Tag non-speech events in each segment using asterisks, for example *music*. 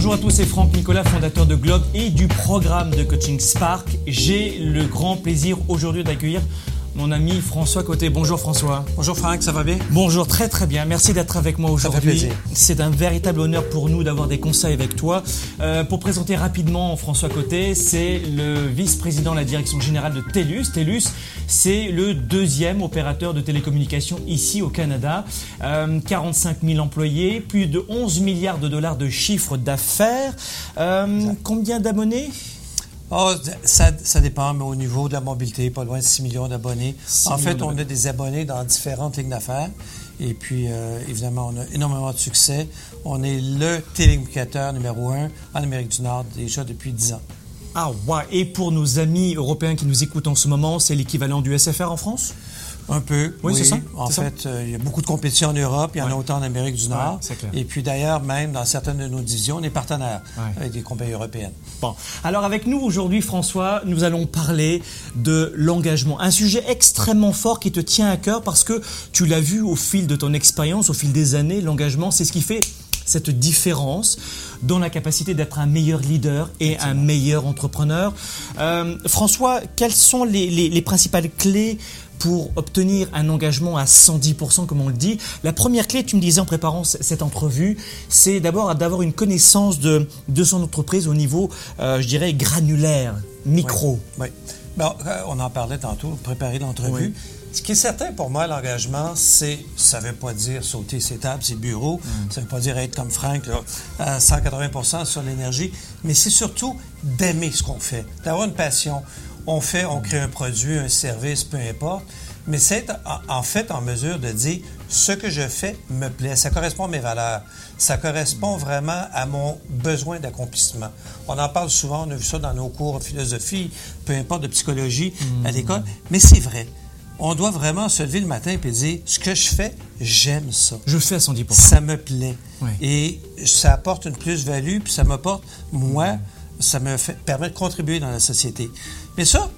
Bonjour à tous, c'est Franck Nicolas, fondateur de Globe et du programme de coaching Spark. J'ai le grand plaisir aujourd'hui d'accueillir mon ami François Côté. Bonjour François. Bonjour Franck, ça va bien? Bonjour, très très bien. Merci d'être avec moi aujourd'hui. C'est un véritable honneur pour nous d'avoir des conseils avec toi. Euh, pour présenter rapidement François Côté, c'est le vice-président de la direction générale de TELUS. TELUS, c'est le deuxième opérateur de télécommunications ici au Canada. Euh, 45 000 employés, plus de 11 milliards de dollars de chiffre d'affaires. Euh, combien d'abonnés? Oh, ça, ça dépend, mais au niveau de la mobilité, pas loin de 6 millions d'abonnés. 6 En fait, on a des abonnés dans différentes lignes d'affaires. Et puis, euh, évidemment, on a énormément de succès. On est le télécommunicateur numéro un en Amérique du Nord déjà depuis 10 ans. Ah ouais. Et pour nos amis européens qui nous écoutent en ce moment, c'est l'équivalent du SFR en France? Un peu. Oui, c'est ça, En ça. fait, euh, il y a beaucoup de compétition en Europe, il y en Ouais. a autant en Amérique du Nord. Ouais, clair. Et puis d'ailleurs, même dans certaines de nos divisions, on est partenaires Ouais. avec des compagnies européennes. Bon, alors avec nous aujourd'hui, François, nous allons parler de l'engagement. Un sujet extrêmement fort qui te tient à cœur parce que tu l'as vu au fil de ton expérience, au fil des années, l'engagement, c'est ce qui fait cette différence dans la capacité d'être un meilleur leader et un meilleur entrepreneur. Euh, François, quelles sont les, les- les principales clés pour obtenir un engagement à 110%, comme on le dit La première clé, tu me disais en préparant cette entrevue, c'est d'abord d'avoir une connaissance de, de son entreprise au niveau, euh, je dirais, granulaire, micro. Oui. Bon, euh, on en parlait tantôt, préparer l'entrevue. Oui. Ce qui est certain pour moi, l'engagement, c'est, ça ne veut pas dire sauter ses tables, ses bureaux, ça ne veut pas dire être comme Frank, là, à 180 sur l'énergie, mais c'est surtout d'aimer ce qu'on fait, d'avoir une passion. On fait, on crée un produit, un service, peu importe, mais c'est en, fait en mesure de dire ce que je fais me plaît, ça correspond à mes valeurs, ça correspond vraiment à mon besoin d'accomplissement. On en parle souvent, on a vu ça dans nos cours de philosophie, peu importe de psychologie à l'école, mais c'est vrai. On doit vraiment se lever le matin et dire ce que je fais, j'aime ça. Je fais à 110%. Ça me plaît. Oui. Et ça apporte une plus-value, puis ça m'apporte, moi, ça me fait, permet de contribuer dans la société. Mais ça,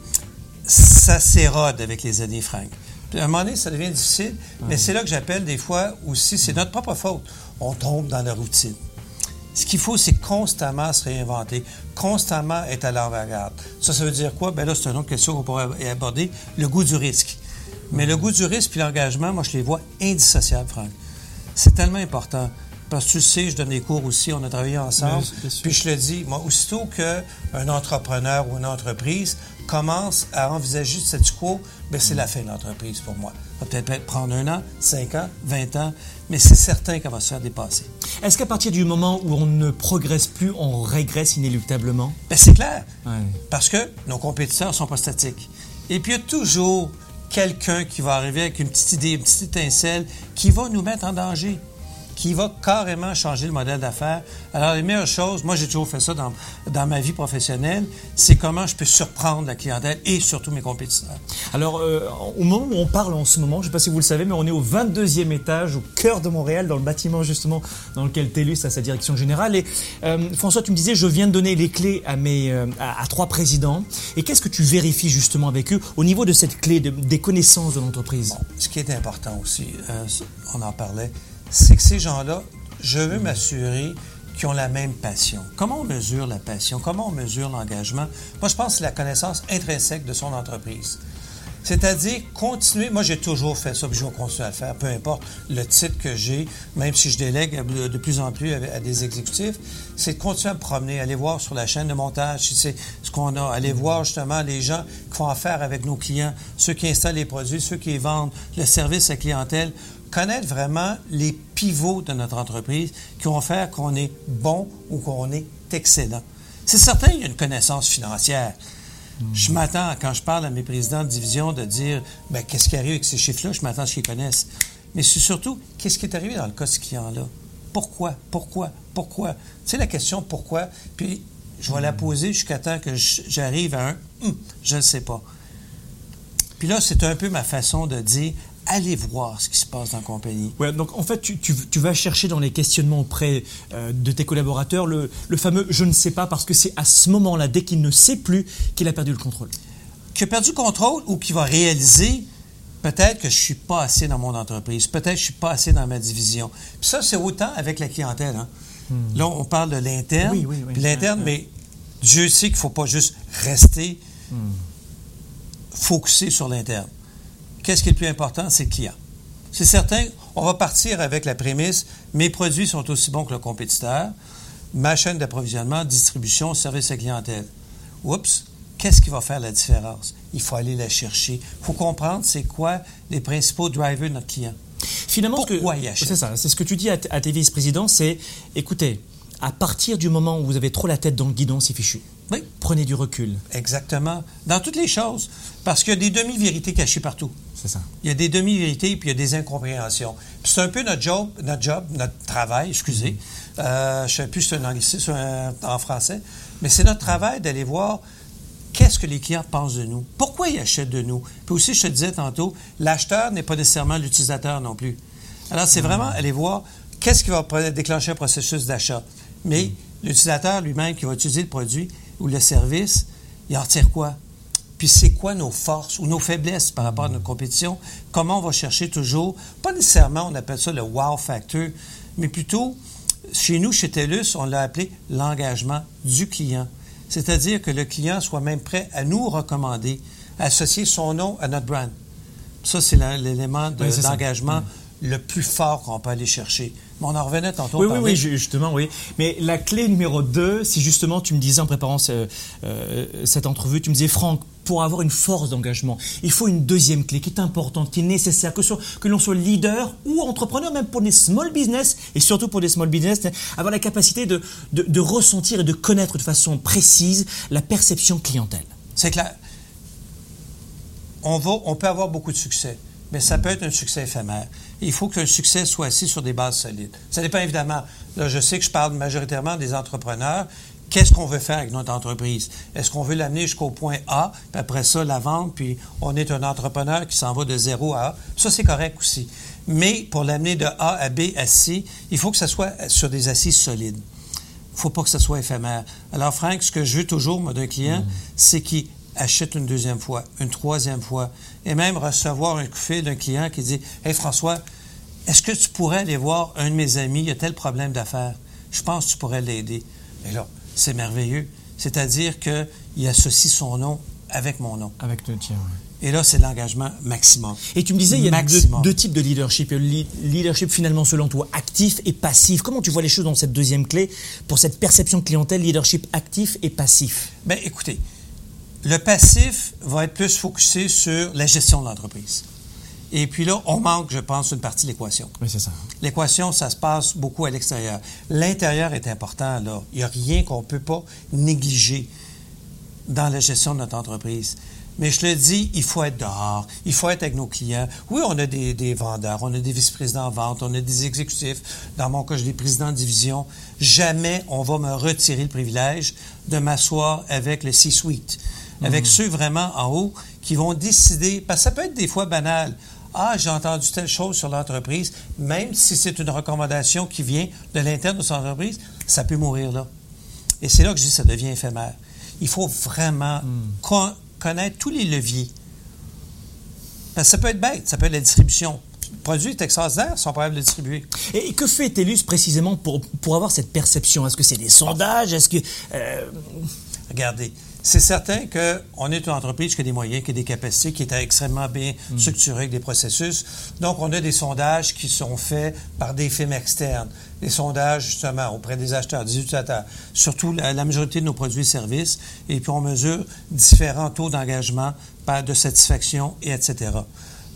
ça s'érode avec les années, Frank. Puis à un moment donné, ça devient difficile, mais c'est là que j'appelle des fois aussi, c'est notre propre faute. On tombe dans la routine. Ce qu'il faut, c'est constamment se réinventer, constamment être à l'avant-garde. Ça, ça veut dire quoi? Ben là, c'est une autre question qu'on pourrait aborder, le goût du risque. Mais le goût du risque puis l'engagement, moi, je les vois indissociables, Franck. C'est tellement important. Parce que tu le sais, je donne des cours aussi, on a travaillé ensemble. Bien. Puis je le dis, moi, aussitôt qu'un entrepreneur ou une entreprise commence à envisager le statu quo, ben c'est la fin de l'entreprise pour moi. Ça va peut-être prendre un an, cinq ans, vingt ans, mais c'est certain qu'elle va se faire dépasser. Est-ce qu'à partir du moment où on ne progresse plus, on régresse inéluctablement? Ben, c'est clair. Ouais. Parce que nos compétiteurs ne sont pas statiques. Et puis, il y a toujours quelqu'un qui va arriver avec une petite idée, une petite étincelle, qui va nous mettre en danger, qui va carrément changer le modèle d'affaires. Alors, les meilleures choses, moi, j'ai toujours fait ça dans, dans ma vie professionnelle, c'est comment je peux surprendre la clientèle et surtout mes compétiteurs. Alors, euh, au moment où on parle en ce moment, je ne sais pas si vous le savez, mais on est au 22e étage, au cœur de Montréal, dans le bâtiment justement dans lequel TELUS a sa direction générale. Et euh, François, tu me disais, je viens de donner les clés à, mes, euh, à, à trois présidents. Et qu'est-ce que tu vérifies justement avec eux au niveau de cette clé, de- des connaissances de l'entreprise? Ce qui est important aussi, on en parlait, c'est que ces gens-là, je veux m'assurer qu'ils ont la même passion. Comment on mesure la passion? Comment on mesure l'engagement? Moi, je pense que c'est la connaissance intrinsèque de son entreprise. C'est-à-dire continuer, moi j'ai toujours fait ça, puis je vais continuer à le faire, peu importe le titre que j'ai, même si je délègue de plus en plus à, des exécutifs, c'est de continuer à me promener, aller voir sur la chaîne de montage si c'est ce qu'on a, aller voir justement les gens qui font affaire avec nos clients, ceux qui installent les produits, ceux qui vendent, le service à clientèle, connaître vraiment les pivots de notre entreprise qui vont faire qu'on est bon ou qu'on est excellent. C'est certain, il y a une connaissance financière. Je m'attends, quand je parle à mes présidents de division, de dire ben, qu'est-ce qui arrive avec ces chiffres-là, je m'attends à ce qu'ils connaissent. Mais c'est surtout, qu'est-ce qui est arrivé dans le cas de ce client-là? Pourquoi? Pourquoi? Pourquoi? Tu sais, la question pourquoi, puis je vais la poser jusqu'à temps que j'arrive à un Hum, je ne sais pas. Puis là, c'est un peu ma façon de dire allez voir ce qui se passe dans la compagnie. Ouais, donc en fait, tu, tu- tu vas chercher dans les questionnements auprès euh, de tes collaborateurs le, le fameux je ne sais pas parce que c'est à ce moment-là, dès qu'il ne sait plus, qu'il a perdu le contrôle. Qui a perdu le contrôle ou qui va réaliser peut-être que je suis pas assez dans mon entreprise, peut-être que je suis pas assez dans ma division. Puis ça, c'est autant avec la clientèle. Hein? Là, on parle de l'interne. Oui, oui, oui. Puis l'interne, Ouais, mais Dieu sait qu'il ne faut pas juste rester focusé sur l'interne. Qu'est-ce qui est le plus important? C'est le client. C'est certain, on va partir avec la prémisse mes produits sont aussi bons que le compétiteur, ma chaîne d'approvisionnement, distribution, service à clientèle. Oups, qu'est-ce qui va faire la différence? Il faut aller la chercher. Il faut comprendre c'est quoi les principaux drivers de notre client. Finalement, ce que- Pourquoi il achète? c'est ça, c'est ce que tu dis à, à tes vice-présidents, c'est écoutez, à partir du moment où vous avez trop la tête dans le guidon, c'est fichu. Oui, Prenez du recul. exactement. Dans toutes les choses. Parce qu'il y a des demi-vérités cachées partout. C'est ça. Il y a des demi-vérités puis il y a des incompréhensions. Puis c'est un peu notre job, notre job, notre travail, excusez. Euh, je ne sais plus si c'est un anglicisme en français, mais c'est notre travail d'aller voir qu'est-ce que les clients pensent de nous. Pourquoi ils achètent de nous? Puis aussi, je te disais tantôt, l'acheteur n'est pas nécessairement l'utilisateur non plus. Alors, c'est vraiment aller voir qu'est-ce qui va déclencher un processus d'achat. Mais l'utilisateur lui-même qui va utiliser le produit ou le service, il en retire quoi? Puis c'est quoi nos forces ou nos faiblesses par rapport à notre compétition? Comment on va chercher toujours, pas nécessairement on appelle ça le wow factor, mais plutôt, chez nous, chez TELUS, on l'a appelé l'engagement du client. C'est-à-dire que le client soit même prêt à nous recommander, à associer son nom à notre brand. Ça, c'est l'élément de- Oui, c'est ça. d'engagement le plus fort qu'on peut aller chercher. Mais on en revenait tantôt. Oui, oui, oui, ju- justement, oui. Mais la clé numéro deux, si justement tu me disais en préparant ce- euh, cette entrevue, tu me disais, Franck, pour avoir une force d'engagement, il faut une deuxième clé qui est importante, qui est nécessaire, que, que l'on soit leader ou entrepreneur, même pour des small business, et surtout pour des small business, avoir la capacité de, de, de ressentir et de connaître de façon précise la perception clientèle. C'est. On, va, on peut avoir beaucoup de succès, mais ça peut être un succès éphémère. Il faut qu'un succès soit assis sur des bases solides. Ça dépend évidemment. Là, je sais que je parle majoritairement des entrepreneurs. Qu'est-ce qu'on veut faire avec notre entreprise? Est-ce qu'on veut l'amener jusqu'au point A, puis après ça, la vendre, puis on est un entrepreneur qui s'en va de zéro à A? Ça, c'est correct aussi. Mais pour l'amener de A à B à C, il faut que ça soit sur des assises solides. Il ne faut pas que ça soit éphémère. Alors, Franck, ce que je veux toujours, moi, d'un client, c'est qu'il achète une deuxième fois, une troisième fois, et même recevoir un coup de fil d'un client qui dit Hey, François, est-ce que tu pourrais aller voir un de mes amis, il y a tel problème d'affaires, je pense que tu pourrais l'aider. Mais là, c'est merveilleux. C'est-à-dire qu'il associe son nom avec mon nom. Avec le tien, Et là, c'est l'engagement maximum. Et tu me disais, il y a deux, deux types de leadership. Il y a le leadership finalement selon toi actif et passif. Comment tu vois les choses dans cette deuxième clé pour cette perception de clientèle, leadership actif et passif? Bien, écoutez, le passif va être plus focusé sur la gestion de l'entreprise. Et puis là, on manque, je pense, une partie de l'équation. Oui, c'est ça. L'équation, ça se passe beaucoup à l'extérieur. L'intérieur est important, là. Il n'y a rien qu'on ne peut pas négliger dans la gestion de notre entreprise. Mais je le dis, il faut être dehors, il faut être avec nos clients. Oui, on a des, des vendeurs, on a des vice-présidents en vente, on a des exécutifs. Dans mon cas, j'ai des présidents de division. Jamais on va me retirer le privilège de m'asseoir avec le C-suite, avec ceux vraiment en haut qui vont décider, parce que ça peut être des fois banal. Ah, j'ai entendu telle chose sur l'entreprise, même si c'est une recommandation qui vient de l'interne de son entreprise, ça peut mourir là. Et c'est là que je dis que ça devient éphémère. Il faut vraiment con- connaître tous les leviers. Parce que ça peut être bête, ça peut être la distribution. Le produit est extraordinaire, ils sont pas capables de le distribuer. Et que fait TELUS précisément pour, pour avoir cette perception? Est-ce que c'est des sondages? Est-ce que. euh, Regardez, c'est certain qu'on est une entreprise qui a des moyens, qui a des capacités, qui est extrêmement bien structurée avec des processus. Donc, on a des sondages qui sont faits par des firmes externes. Des sondages, justement, auprès des acheteurs, des utilisateurs, surtout la, la majorité de nos produits et services. Et puis, on mesure différents taux d'engagement, de satisfaction, et etc.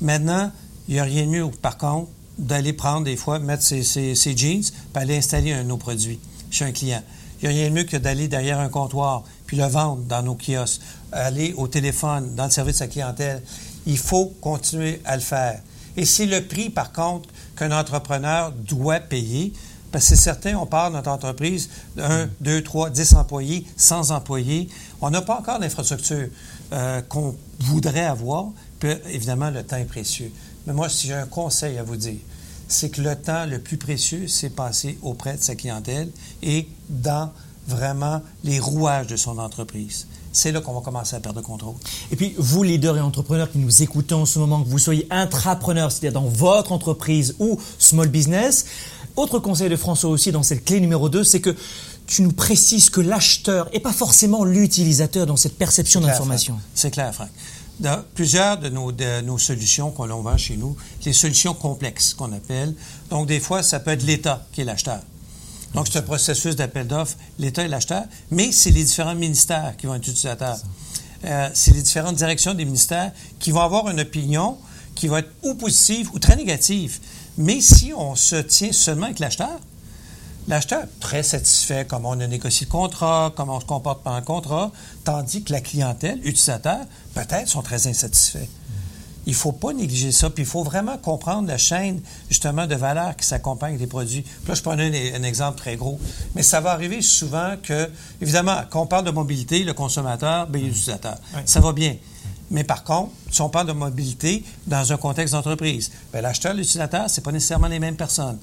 Maintenant, il n'y a rien de mieux, par contre, d'aller prendre des fois, mettre ses, ses- ses jeans, puis aller installer un de nos produits chez un client. Il n'y a rien de mieux que d'aller derrière un comptoir, puis le vendre dans nos kiosques, aller au téléphone, dans le service à la clientèle. Il faut continuer à le faire. Et c'est le prix, par contre, qu'un entrepreneur doit payer, parce que c'est certain, on part de notre entreprise de 1, 2, 3, 10 employés, 100 employés. On n'a pas encore l'infrastructure euh, qu'on voudrait avoir, puis évidemment, le temps est précieux. Mais moi, si j'ai un conseil à vous dire, c'est que le temps le plus précieux, c'est passé auprès de sa clientèle et dans vraiment les rouages de son entreprise. C'est là qu'on va commencer à perdre le contrôle. Et puis, vous, leaders et entrepreneurs qui nous écoutez en ce moment, que vous soyez intrapreneur, c'est-à-dire dans votre entreprise ou small business, autre conseil de François aussi dans cette clé numéro 2, c'est que tu nous précises que l'acheteur et pas forcément l'utilisateur dans cette perception d'information. C'est clair, Franck. Dans plusieurs de nos, de nos solutions qu'on vend chez nous, les solutions complexes qu'on appelle. Donc, des fois, ça peut être l'État qui est l'acheteur. Donc, c'est un processus d'appel d'offres, l'État est l'acheteur, mais c'est les différents ministères qui vont être utilisateurs. Euh, c'est les différentes directions des ministères qui vont avoir une opinion qui va être ou positive ou très négative. Mais si on se tient seulement avec l'acheteur, l'acheteur est très satisfait comment on a négocié le contrat, comment on se comporte pendant le contrat, tandis que la clientèle, utilisateur, peut-être sont très insatisfaits. Il ne faut pas négliger ça, puis il faut vraiment comprendre la chaîne, justement, de valeur qui s'accompagne des produits. Puis là, je prends un, un, exemple très gros, mais ça va arriver souvent que, évidemment, quand on parle de mobilité, le consommateur, bien, l'utilisateur. Ça va bien. Mais par contre, si on parle de mobilité dans un contexte d'entreprise, ben, l'acheteur et l'utilisateur, ce pas nécessairement les mêmes personnes.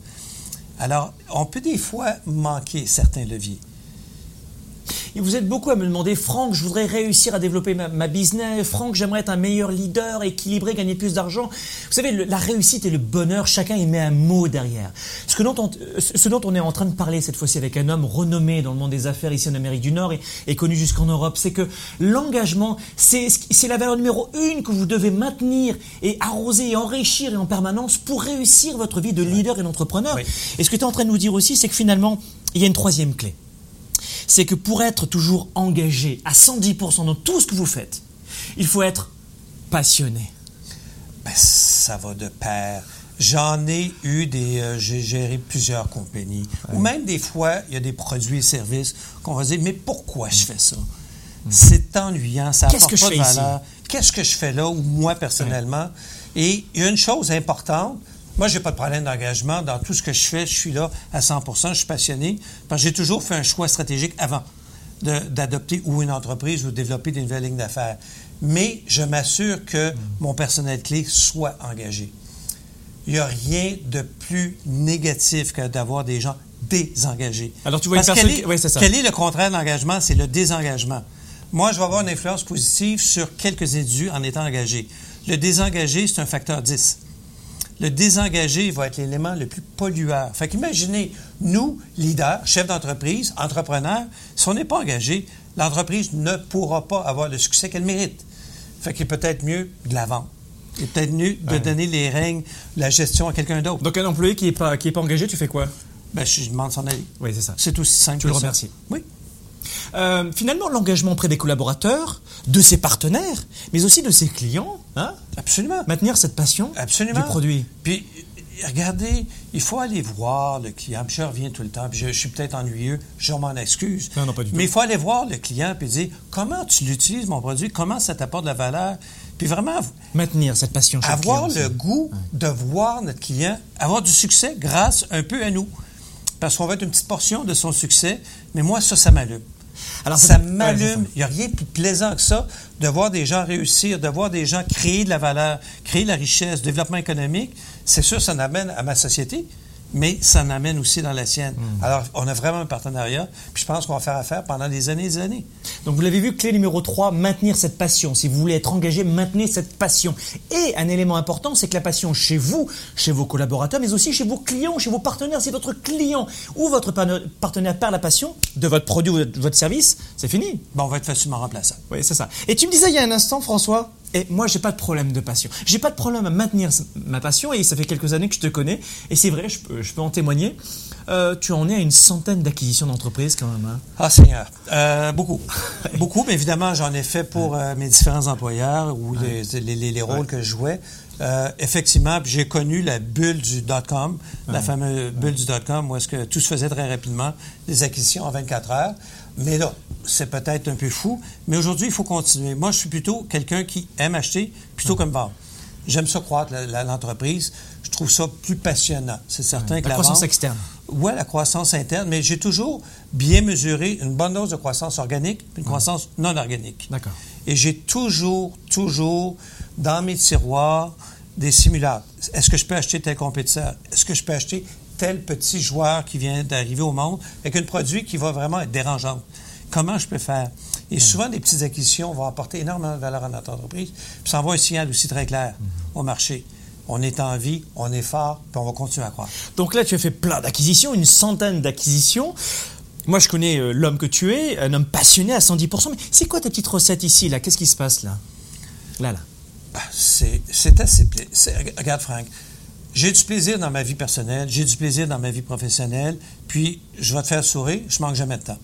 Alors, on peut des fois manquer certains leviers. Et vous êtes beaucoup à me demander, Franck, je voudrais réussir à développer ma, business. Franck, j'aimerais être un meilleur leader, équilibré, gagner plus d'argent. Vous savez, la réussite et le bonheur, chacun y met un mot derrière. Ce, que dont on, ce dont on est en train de parler cette fois-ci avec un homme renommé dans le monde des affaires ici en Amérique du Nord et, connu jusqu'en Europe, c'est que l'engagement, c'est la valeur numéro une que vous devez maintenir et arroser et enrichir en permanence pour réussir votre vie de leader et d'entrepreneur. Et ce que tu es en train de nous dire aussi, c'est que finalement, il y a une troisième clé c'est que pour être toujours engagé à 110% dans tout ce que vous faites, il faut être passionné. Ben, ça va de pair. J'en ai eu des. Euh, j'ai géré plusieurs compagnies. Ou même des fois, il y a des produits et services qu'on va dire Mais pourquoi je fais ça? Hmm. C'est ennuyant, ça que je fais valeur. Qu'est-ce que je fais là, ou moi personnellement? Et une chose importante moi, j'ai pas de problème d'engagement. Dans tout ce que je fais, je suis là à 100% je suis passionné. Parce que j'ai toujours fait un choix stratégique avant d'adopter ou une entreprise ou de développer des nouvelles lignes d'affaires. Mais je m'assure que mon personnel clé soit engagé. Il n'y a rien de plus négatif que d'avoir des gens désengagés. Alors, tu vois Parce quel, est, ça. quel est le contraire d'engagement? C'est le désengagement. Moi, je vais avoir une influence positive sur quelques individus en étant engagé. Le désengagé, c'est un facteur 10 le désengagé va être l'élément le plus pollueur. Fait qu'imaginez, nous, leaders, chefs d'entreprise, entrepreneurs, si on n'est pas engagé, l'entreprise ne pourra pas avoir le succès qu'elle mérite. Fait qu'il est peut-être mieux de la vendre. Il est peut-être mieux de donner les règles, la gestion à quelqu'un d'autre. Donc, un employé qui n'est pas, qui est pas engagé, tu fais quoi? Ben, je demande son avis. Oui, c'est ça. C'est aussi simple tu le remercies. Oui. Euh, finalement, l'engagement auprès des collaborateurs, de ses partenaires, mais aussi de ses clients. Hein? Absolument. Maintenir cette passion Absolument. du produit. Puis, regardez, il faut aller voir le client. Puis je reviens tout le temps, puis je, suis peut-être ennuyeux, je m'en excuse. Non, non, pas du tout. Mais il faut aller voir le client et dire comment tu l'utilises, mon produit, comment ça t'apporte de la valeur? Puis vraiment. Maintenir cette passion chez Avoir le, le goût de voir notre client avoir du succès grâce un peu à nous. Parce qu'on va être une petite portion de son succès, mais moi, ça, ça m'allume. Alors, ça m'allume. Il n'y a rien de plus plaisant que ça, de voir des gens réussir, de voir des gens créer de la valeur, créer de la richesse, développement économique. C'est sûr, ça m'amène à ma société mais ça m'amène aussi dans la sienne. Hmm. Alors, on a vraiment un partenariat, puis je pense qu'on va faire affaire pendant des années et des années. Donc, vous l'avez vu, clé numéro 3, maintenir cette passion. Si vous voulez être engagé, maintenez cette passion. Et un élément important, c'est que la passion chez vous, chez vos collaborateurs, mais aussi chez vos clients, chez vos partenaires, si votre client ou votre partenaire perd la passion de votre produit ou de votre service, c'est fini. Bon, on va être facilement remplaçable. Oui, c'est ça. Et tu me disais il y a un instant, François, et moi, j'ai pas de problème de passion. J'ai pas de problème à maintenir ma passion et ça fait quelques années que je te connais. Et c'est vrai, je peux, je peux, en témoigner. Euh, tu en es à une centaine d'acquisitions d'entreprises quand même. Hein? Ah Seigneur, euh, beaucoup, *laughs* beaucoup. Mais évidemment, j'en ai fait pour euh, mes différents employeurs ou les, les, les, rôles que je jouais. Effectivement, j'ai connu la bulle du dot-com, la fameuse bulle du dot-com, où est-ce que tout se faisait très rapidement, des acquisitions en 24 heures. Mais là, c'est peut-être un peu fou, mais aujourd'hui, il faut continuer. Moi, je suis plutôt quelqu'un qui aime acheter plutôt que vendre. J'aime ça croître l'entreprise. Je trouve ça plus passionnant. C'est certain que la, croissance externe. Oui, la croissance interne, mais j'ai toujours bien mesuré une bonne dose de croissance organique une croissance non organique. D'accord. Et j'ai toujours, toujours dans mes tiroirs des simulacres. Est-ce que je peux acheter tel compétiteur? Est-ce que je peux acheter tel petit joueur qui vient d'arriver au monde avec un produit qui va vraiment être dérangeant? Comment je peux faire? Et souvent, des petites acquisitions vont apporter énormément de valeur à notre entreprise, puis ça envoie un signal aussi très clair au marché. on est en vie, on est fort, puis on va continuer à croire. Donc là, tu as fait plein d'acquisitions, une centaine d'acquisitions. Moi, je connais euh, l'homme que tu es, un homme passionné à 110%. Mais c'est quoi ta petite recette ici, là? Qu'est-ce qui se passe là? Là, là. Ah, C'est assez... Regarde, Franck, j'ai du plaisir dans ma vie personnelle, j'ai du plaisir dans ma vie professionnelle, puis je vais te faire sourire, je manque jamais de temps.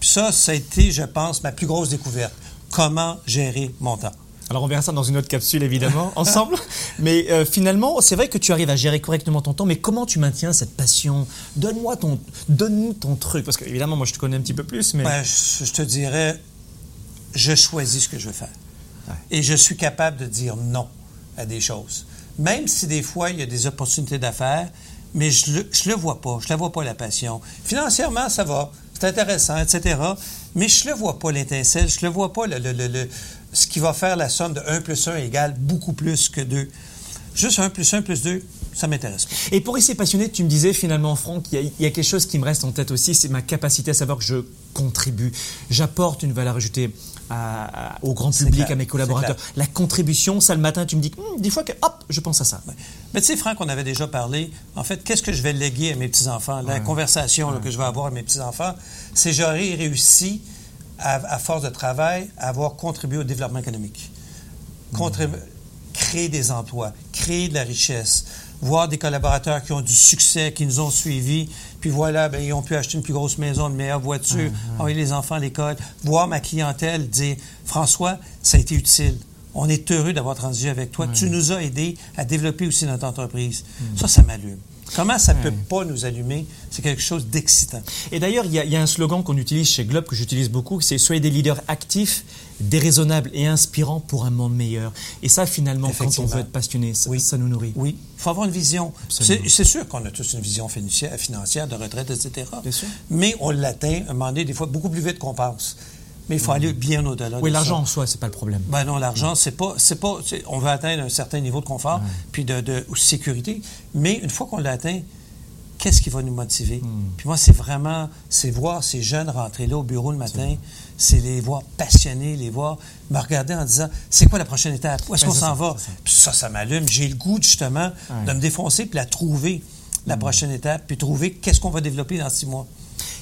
Puis ça, ça a été, je pense, ma plus grosse découverte. Comment gérer mon temps? Alors, on verra ça dans une autre capsule, évidemment, *laughs* ensemble. Mais euh, finalement, c'est vrai que tu arrives à gérer correctement ton temps, mais comment tu maintiens cette passion? Donne-moi ton, donne-nous ton truc. Parce que, évidemment, moi, je te connais un petit peu plus, mais. Ben, je, je te dirais, je choisis ce que je veux faire. Ouais. Et je suis capable de dire non à des choses. Même si des fois, il y a des opportunités d'affaires, mais je le, je le vois pas. Je la vois pas, la passion. Financièrement, ça va. C'est intéressant, etc. Mais je le vois pas, l'étincelle. Je le vois pas, le, le- ce qui va faire la somme de 1 plus 1 égale beaucoup plus que 2. Juste 1 plus 1 plus 2, ça m'intéresse. Et pour essayer passionné, tu me disais finalement, Franck, il y a quelque chose qui me reste en tête aussi, c'est ma capacité à savoir que je contribue, j'apporte une valeur ajoutée à- à- au grand public, clair, à mes collaborateurs. La contribution, ça le matin, tu me dis, Hum, des fois que, hop, je pense à ça. Mais tu sais, Franck, on avait déjà parlé. En fait, qu'est-ce que je vais léguer à mes petits-enfants? La conversation là, que je vais avoir à mes petits-enfants, c'est j'aurai réussi, à, à force de travail, à avoir contribué au développement économique. Contribu- Créer des emplois, créer de la richesse, voir des collaborateurs qui ont du succès, qui nous ont suivis, puis voilà, ben, ils ont pu acheter une plus grosse maison, une meilleure voiture, envoyer les enfants à l'école, voir ma clientèle dire François, ça a été utile. On est heureux d'avoir transigé avec toi. Tu nous as aidés à développer aussi notre entreprise. Ça, ça m'allume. Comment ça ne peut pas nous allumer? C'est quelque chose d'excitant. Et d'ailleurs, il y, a- il y a un slogan qu'on utilise chez Globe, que j'utilise beaucoup, c'est Soyez des leaders actifs, déraisonnables et inspirants pour un monde meilleur. Et ça, finalement, quand on veut être passionné, ça, Oui. ça nous nourrit. Oui, il faut avoir une vision. C'est sûr qu'on a tous une vision financière, financière de retraite, etc. Bien sûr. Mais on l'atteint, à un moment donné, des fois, beaucoup plus vite qu'on pense. Mais il faut aller bien au-delà Oui, de l'argent en soi, c'est pas le problème. Ben non, l'argent, c'est pas, c'est pas, on veut atteindre un certain niveau de confort puis de, de sécurité, mais une fois qu'on l'a atteint, qu'est-ce qui va nous motiver? Puis moi, c'est vraiment, c'est voir ces jeunes rentrer là au bureau le matin, c'est les voir passionnés, les voir me regarder en disant, c'est quoi la prochaine étape? Où est-ce Ben, qu'on s'en va? ça. Puis ça, ça m'allume. J'ai le goût justement de me défoncer puis la trouver la prochaine étape, puis trouver qu'est-ce qu'on va développer dans six mois.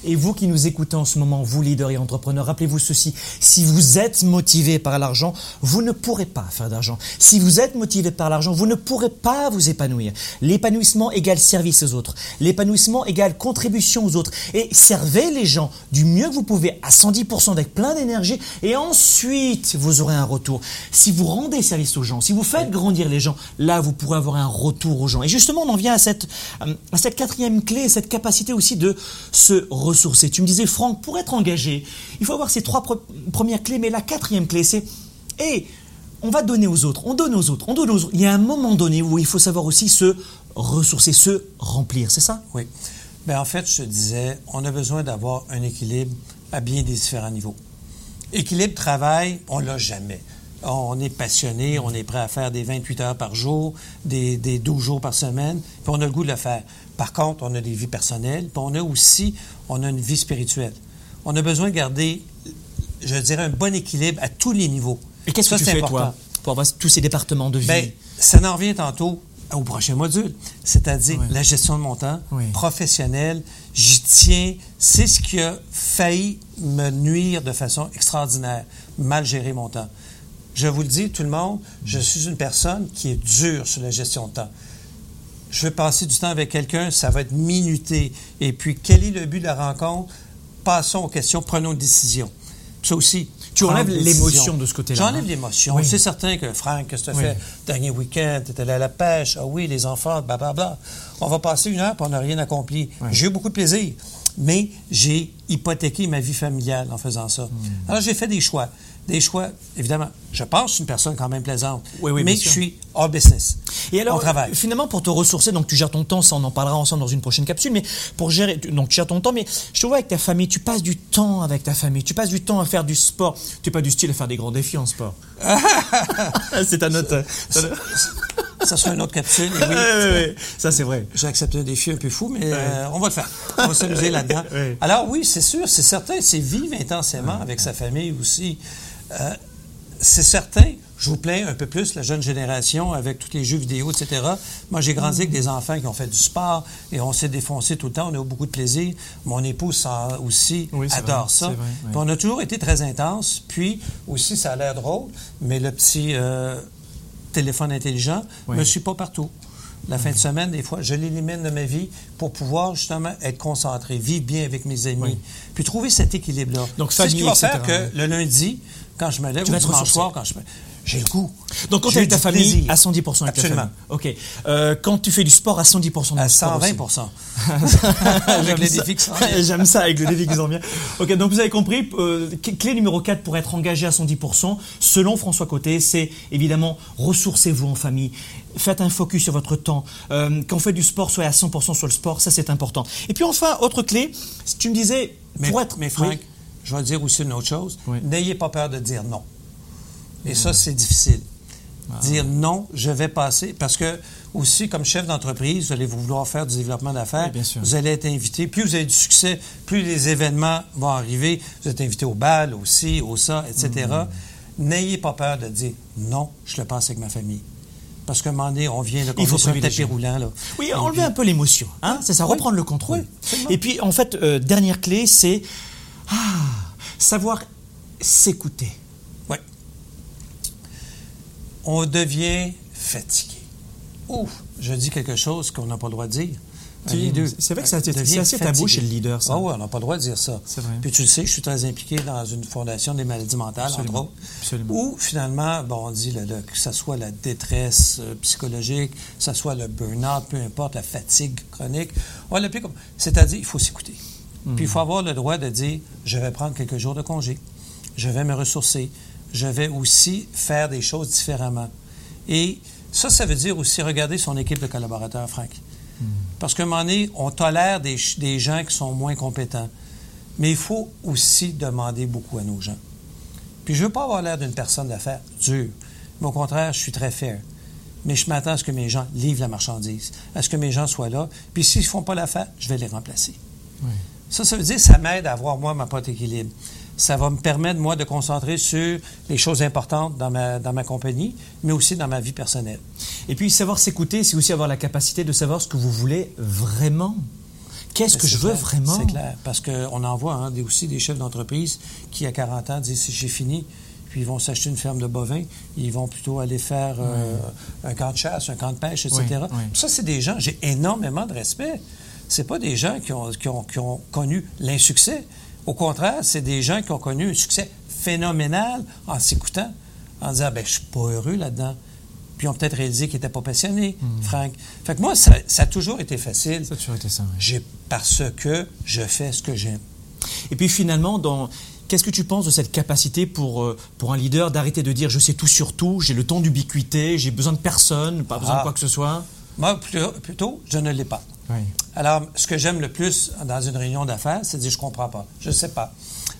Et vous qui nous écoutez en ce moment, vous leaders et entrepreneurs, rappelez-vous ceci, si vous êtes motivé par l'argent, vous ne pourrez pas faire d'argent. Si vous êtes motivé par l'argent, vous ne pourrez pas vous épanouir. L'épanouissement égale service aux autres. L'épanouissement égale contribution aux autres. Et servez les gens du mieux que vous pouvez à 110% avec plein d'énergie et ensuite vous aurez un retour. Si vous rendez service aux gens, si vous faites grandir les gens, là vous pourrez avoir un retour aux gens. Et justement, on en vient à cette, euh, quatrième clé, cette capacité aussi de se ressourcer. Tu me disais, Franck, pour être engagé, il faut avoir ces trois pre- premières clés, mais la quatrième clé, c'est, et on va donner aux autres, on donne aux autres, on donne aux autres. Il y a un moment donné où il faut savoir aussi se ressourcer, se remplir, c'est ça? Oui. Bien, en fait, je disais, on a besoin d'avoir un équilibre à bien des différents niveaux. Équilibre travail, on l'a jamais. On est passionné, on est prêt à faire des 28 heures par jour, des, des 12 jours par semaine, puis on a le goût de le faire. Par contre, on a des vies personnelles, puis on a aussi, on a une vie spirituelle. On a besoin de garder, je dirais, un bon équilibre à tous les niveaux. Et qu'est-ce que tu fais, important. toi, pour avoir tous ces départements de vie? Bien, ça en revient tantôt au prochain module, c'est-à-dire la gestion de mon temps Oui. professionnelle. J'y tiens. C'est ce qui a failli me nuire de façon extraordinaire, mal gérer mon temps. Je vous le dis, tout le monde, je suis une personne qui est dure sur la gestion de temps. Je veux passer du temps avec quelqu'un, ça va être minuté. Et puis, quel est le but de la rencontre? Passons aux questions, prenons une décision. Ça aussi. Tu enlèves l'émotion de ce côté-là, J'enlève hein? l'émotion. Oui. C'est certain que, Franck, qu'est-ce que tu as Oui. fait? Dernier week-end? Tu allé à la pêche. Ah oui, les enfants, blablabla. On va passer une heure et on n'a rien accompli. Oui. J'ai eu beaucoup de plaisir, mais j'ai hypothéqué ma vie familiale en faisant ça. Hmm. Alors, j'ai fait des choix. Des choix, évidemment, je pense que je suis une personne quand même plaisante, Oui, oui, mais bien je suis hors business. Et alors, on travaille. finalement, pour te ressourcer, donc tu gères ton temps, ça on en parlera ensemble dans une prochaine capsule, mais pour gérer, donc tu gères ton temps, mais je te vois avec ta famille, tu passes du temps avec ta famille, tu passes du temps à faire du sport. Tu n'es pas du style à faire des grands défis en sport. *laughs* c'est ta note. Ça sera une autre capsule. et oui, Ça c'est vrai. J'ai accepté un défi un peu fou, mais euh, on va le faire. On va s'amuser là-dedans. Alors oui, c'est sûr, c'est certain, c'est vivre intensément avec sa famille aussi. Euh, c'est certain je vous plains un peu plus la jeune génération avec tous les jeux vidéo, etc. Moi, j'ai grandi avec des enfants qui ont fait du sport et on s'est défoncé tout le temps. On a eu beaucoup de plaisir. Mon épouse ça aussi Oui, adore vrai, ça. vrai, oui. On a toujours été très intense. Puis aussi, ça a l'air drôle, mais le petit euh, téléphone intelligent Oui. ne me suit pas partout. La fin de semaine, des fois, je l'élimine de ma vie pour pouvoir justement être concentré, vivre bien avec mes amis, Oui. puis trouver cet équilibre-là. Donc, c'est ce qui va faire que le lundi, quand je me lève, Tu vas dimanche soir, quand je me... J'ai le goût. Donc quand tu es avec ta du famille, plaisir. à 110% avec Absolument. ta. OK. Euh, quand tu fais du sport, à 110% dans À le sport 120 aussi. *laughs* Avec J'aime les défis. *laughs* J'aime ça avec le défi qui s'en vient. Ok, donc vous avez compris, euh, clé numéro 4 pour être engagé à 110%, selon François Côté, c'est évidemment ressourcez-vous en famille. Faites un focus sur votre temps. Euh, quand vous faites du sport, soyez à 100% sur le sport, ça c'est important. Et puis enfin, autre clé, tu me disais, Mais, pour être... mais Franck, Oui. Je vais dire aussi une autre chose. Oui. N'ayez pas peur de dire non. Et ça, c'est difficile. Ah. Dire non, je vais passer. Parce que, aussi, comme chef d'entreprise, vous allez vouloir faire du développement d'affaires. Oui, bien sûr. Vous allez être invité. Plus vous avez du succès, plus les événements vont arriver. Vous êtes invité au bal, aussi, au ça, etc. Mm. N'ayez pas peur de dire non, je le passe avec ma famille. Parce qu'à un moment donné, on vient de Il faut sur un tapis roulant. Là. Oui, enlever un peu l'émotion. Hein, c'est ça, Oui. reprendre le contrôle. Oui. Et puis, en fait, euh, dernière clé, c'est ah, savoir s'écouter. Oui. On devient fatigué. Ouf, je dis quelque chose qu'on n'a pas le droit de dire. C'est vrai que c'est assez- devient c'est assez tabou chez le leader, ça. Ah oui, on n'a pas le droit de dire ça. C'est vrai. Puis tu le sais, je suis très impliqué dans une fondation des maladies mentales, Absolument. entre autres. Absolument. Où finalement, bon, on dit le- le- que ce soit la détresse euh, psychologique, que ce soit le burn-out, peu importe, la fatigue chronique, on l'applique comme. C'est-à-dire, il faut s'écouter. Puis il faut avoir le droit de dire je vais prendre quelques jours de congé, je vais me ressourcer, je vais aussi faire des choses différemment. Et ça, ça veut dire aussi regarder son équipe de collaborateurs, Franck. Parce qu'à un moment donné, on tolère des, des gens qui sont moins compétents. Mais il faut aussi demander beaucoup à nos gens. Puis je ne veux pas avoir l'air d'une personne d'affaires dure. Mais au contraire, je suis très fair. Mais je m'attends à ce que mes gens livrent la marchandise, à ce que mes gens soient là. Puis s'ils ne font pas l'affaire, je vais les remplacer. Oui. Ça, ça veut dire que ça m'aide à avoir, moi, ma pote équilibre. Ça va me permettre, moi, de concentrer sur les choses importantes dans ma, dans ma compagnie, mais aussi dans ma vie personnelle. Et puis, savoir s'écouter, c'est aussi avoir la capacité de savoir ce que vous voulez vraiment. Qu'est-ce Ben, que je veux vraiment? C'est clair. Parce qu'on en voit hein, des, aussi des chefs d'entreprise qui, à 40 ans, disent j'ai fini. Puis ils vont s'acheter une ferme de bovins. Ils vont plutôt aller faire euh, un camp de chasse, un camp de pêche, etc. Oui, oui. Ça, c'est des gens, j'ai énormément de respect. C'est pas des gens qui ont, qui ont- qui ont connu l'insuccès. Au contraire, c'est des gens qui ont connu un succès phénoménal en s'écoutant, en disant ben, je suis pas heureux là-dedans. Puis ils ont peut-être réalisé qu'ils n'étaient pas passionnés, Franck. Fait que moi, ça, ça a toujours été facile. Ça a toujours été ça. oui. J'ai parce que je fais ce que j'aime. Et puis finalement, dans... qu'est-ce que tu penses de cette capacité pour, euh, pour un leader d'arrêter de dire je sais tout sur tout, j'ai le temps d'ubiquité, j'ai besoin de personne, pas besoin Ah. de quoi que ce soit? Moi, plutôt, plutôt, je ne l'ai pas. Oui. Alors, ce que j'aime le plus dans une réunion d'affaires, c'est de dire je comprends pas, je ne sais pas.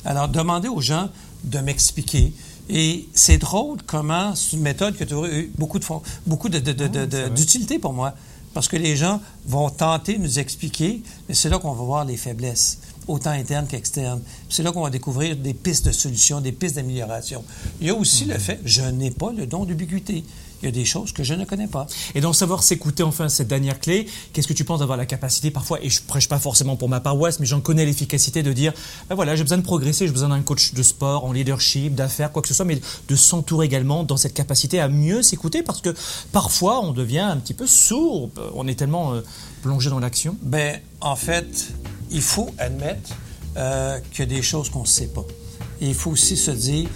Alors, demander aux gens de m'expliquer. Et c'est drôle comment c'est une méthode qui a toujours eu beaucoup de fond- beaucoup de- vrai. d'utilité pour moi. Parce que les gens vont tenter de nous expliquer, mais c'est là qu'on va voir les faiblesses, autant internes qu'externes. C'est là qu'on va découvrir des pistes de solutions, des pistes d'amélioration. Il y a aussi le fait, je n'ai pas le don d'ubiquité. Il y a des choses que je ne connais pas. Et dans savoir s'écouter, enfin, cette dernière clé, qu'est-ce que tu penses d'avoir la capacité parfois, et je prêche pas forcément pour ma paroisse, mais j'en connais l'efficacité de dire, ben voilà, j'ai besoin de progresser, j'ai besoin d'un coach de sport, en leadership, d'affaires, quoi que ce soit, mais de s'entourer également dans cette capacité à mieux s'écouter, parce que parfois on devient un petit peu sourd, on est tellement euh, plongé dans l'action. Ben, en fait, il faut admettre euh, qu'il y a des choses qu'on ne sait pas. Et il faut aussi se dire,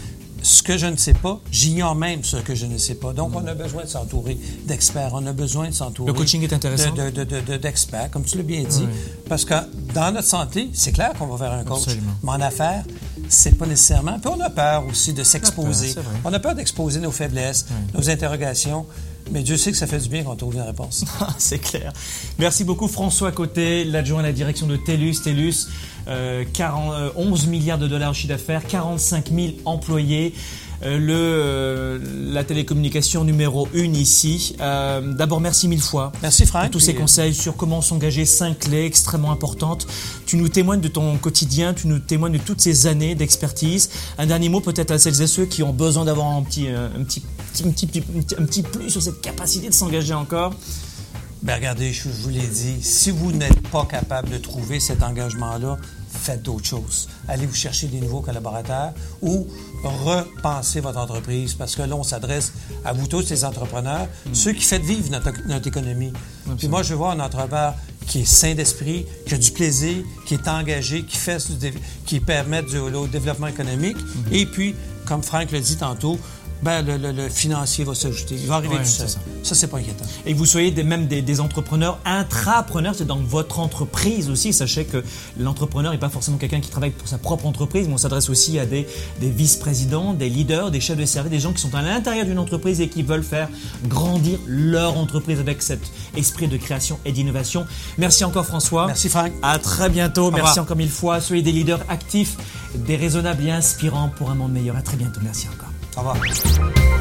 ce que je ne sais pas, j'ignore même ce que je ne sais pas. Donc, on a besoin de s'entourer d'experts. On a besoin de s'entourer. Le coaching est intéressant. de- de- de- de- D'experts, comme tu l'as bien dit. Oui. Parce que dans notre santé, c'est clair qu'on va vers un coach. Absolument. Mais en affaires, c'est pas nécessairement. Puis on a peur aussi de s'exposer. On a peur d'exposer nos faiblesses, nos interrogations. Mais Dieu sait que ça fait du bien quand on trouve une réponse. *laughs* C'est clair. Merci beaucoup François Côté, l'adjoint à la direction de TELUS. TELUS, euh, 40, euh, 11 milliards de dollars au chiffre d'affaires, 45 000 employés. Euh, le, euh, la télécommunication numéro une ici. Euh, D'abord, merci mille fois. Merci, Franck. Pour tous ces euh, conseils sur comment s'engager, cinq clés extrêmement importantes. Tu nous témoignes de ton quotidien, tu nous témoignes de toutes ces années d'expertise. Un dernier mot peut-être à celles et ceux qui ont besoin d'avoir un petit, euh, un petit petit, un, petit, un petit plus sur cette capacité de s'engager encore ben regardez, je, vous l'ai dit, si vous n'êtes pas capable de trouver cet engagement-là, faites d'autres choses. Allez vous chercher des nouveaux collaborateurs ou repensez votre entreprise parce que là, on s'adresse à vous tous, les entrepreneurs, hmm. ceux qui font vivre notre, économie. Puis moi, je veux voir un entrepreneur qui est sain d'esprit, qui a du plaisir, qui est engagé, qui fait qui permet du, développement économique. Hmm. Et puis, comme Franck le dit tantôt, ben, le, financier va s'ajouter. Il va arriver tout seul. Ça, c'est pas inquiétant. Et vous soyez des, même des, entrepreneurs intrapreneurs, c'est dans votre entreprise aussi. Sachez que l'entrepreneur n'est pas forcément quelqu'un qui travaille pour sa propre entreprise, mais on s'adresse aussi à des, vice-présidents, des leaders, des chefs de service, des gens qui sont à l'intérieur d'une entreprise et qui veulent faire grandir leur entreprise avec cet esprit de création et d'innovation. Merci encore François. Merci Franck. À très bientôt. Merci encore mille fois. Soyez des leaders actifs, déraisonnables et inspirants pour un monde meilleur. À très bientôt. Merci encore. Au revoir.